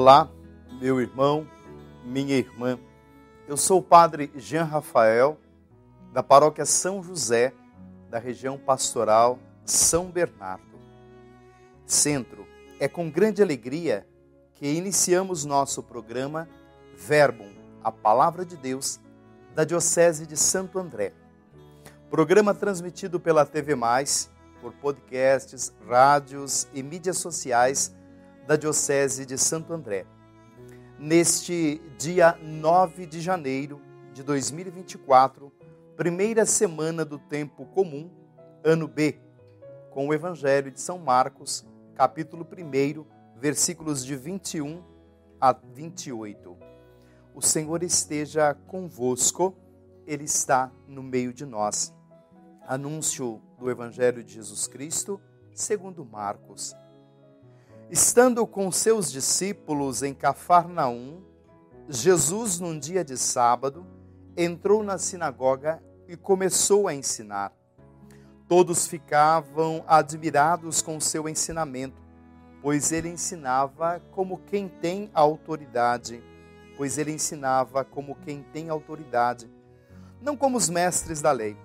Olá, meu irmão, minha irmã. Eu sou o padre Jean Rafael, da paróquia São José, da região pastoral São Bernardo. Centro, é com grande alegria que iniciamos nosso programa Verbum, a Palavra de Deus, da Diocese de Santo André. Programa transmitido pela TV Mais, por podcasts, rádios e mídias sociais da Diocese de Santo André. Neste dia 9 de janeiro de 2024, primeira semana do tempo comum, ano B, com o Evangelho de São Marcos, capítulo 1, versículos de 21 a 28. O Senhor esteja convosco, Ele está no meio de nós. Anúncio do Evangelho de Jesus Cristo, segundo Marcos. Estando com seus discípulos em Cafarnaum, Jesus, num dia de sábado, entrou na sinagoga e começou a ensinar. Todos ficavam admirados com seu ensinamento, pois ele ensinava como quem tem autoridade, pois ele ensinava como quem tem autoridade, não como os mestres da lei.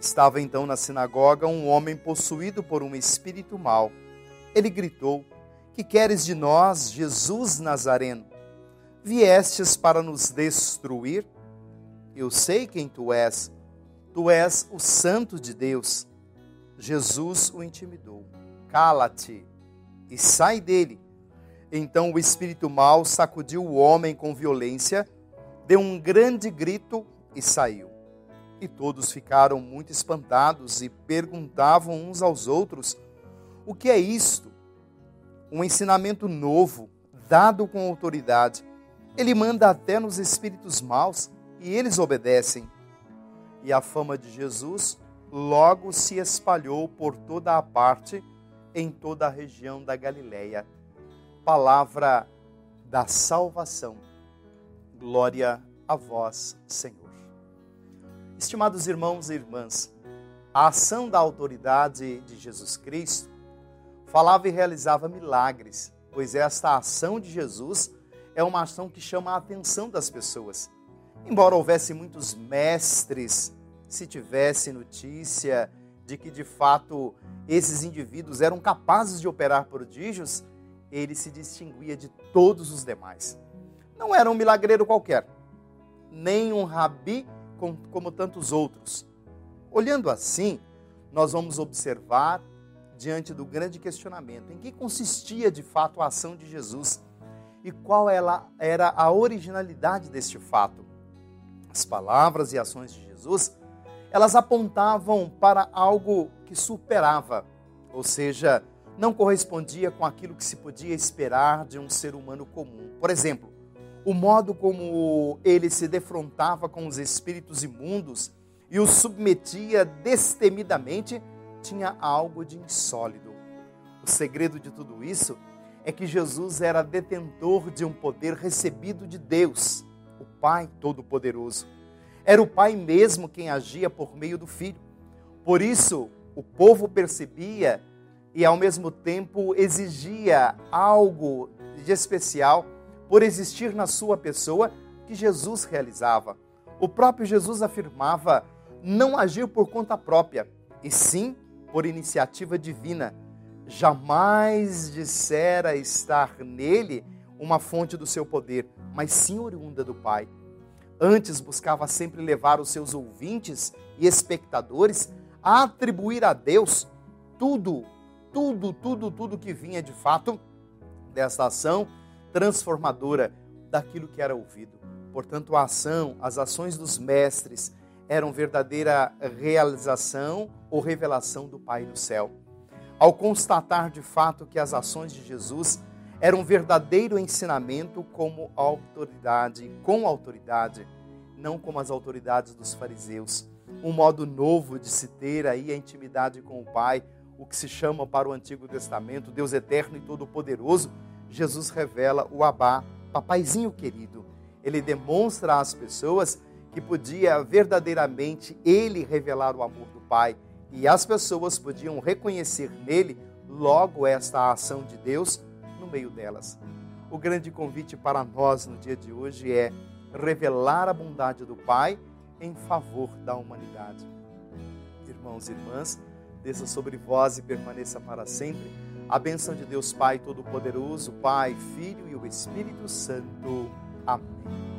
Estava então na sinagoga um homem possuído por um espírito mau ele gritou: Que queres de nós, Jesus Nazareno? Viestes para nos destruir? Eu sei quem tu és. Tu és o Santo de Deus. Jesus o intimidou. Cala-te e sai dele. Então o espírito mau sacudiu o homem com violência, deu um grande grito e saiu. E todos ficaram muito espantados e perguntavam uns aos outros: o que é isto? Um ensinamento novo, dado com autoridade. Ele manda até nos espíritos maus e eles obedecem. E a fama de Jesus logo se espalhou por toda a parte, em toda a região da Galileia. Palavra da salvação. Glória a vós, Senhor. Estimados irmãos e irmãs, a ação da autoridade de Jesus Cristo falava e realizava milagres, pois esta ação de Jesus é uma ação que chama a atenção das pessoas. Embora houvesse muitos mestres, se tivesse notícia de que de fato esses indivíduos eram capazes de operar prodígios, ele se distinguia de todos os demais. Não era um milagreiro qualquer, nem um rabi como tantos outros. Olhando assim, nós vamos observar diante do grande questionamento: em que consistia de fato a ação de Jesus e qual ela era a originalidade deste fato? As palavras e ações de Jesus, elas apontavam para algo que superava, ou seja, não correspondia com aquilo que se podia esperar de um ser humano comum. Por exemplo, o modo como ele se defrontava com os espíritos imundos e os submetia destemidamente tinha algo de insólido. O segredo de tudo isso é que Jesus era detentor de um poder recebido de Deus, o Pai Todo-Poderoso. Era o Pai mesmo quem agia por meio do Filho. Por isso, o povo percebia e, ao mesmo tempo, exigia algo de especial por existir na sua pessoa que Jesus realizava. O próprio Jesus afirmava não agir por conta própria, e sim por iniciativa divina, jamais dissera estar nele uma fonte do seu poder, mas sim oriunda do Pai. Antes buscava sempre levar os seus ouvintes e espectadores a atribuir a Deus tudo, tudo, tudo, tudo que vinha de fato dessa ação transformadora daquilo que era ouvido. Portanto, a ação, as ações dos mestres eram verdadeira realização ou revelação do Pai no céu. Ao constatar de fato que as ações de Jesus eram um verdadeiro ensinamento como autoridade, com autoridade, não como as autoridades dos fariseus. Um modo novo de se ter aí a intimidade com o Pai, o que se chama para o Antigo Testamento, Deus eterno e todo-poderoso, Jesus revela o Abá, papaizinho querido. Ele demonstra às pessoas que podia verdadeiramente ele revelar o amor do Pai e as pessoas podiam reconhecer nele logo esta ação de Deus no meio delas. o grande convite para nós no dia de hoje é revelar a bondade do Pai em favor da humanidade. Irmãos e irmãs, desça sobre vós e permaneça para sempre a bênção de Deus Pai Todo-Poderoso, Pai, Filho e o Espírito Santo. Amém.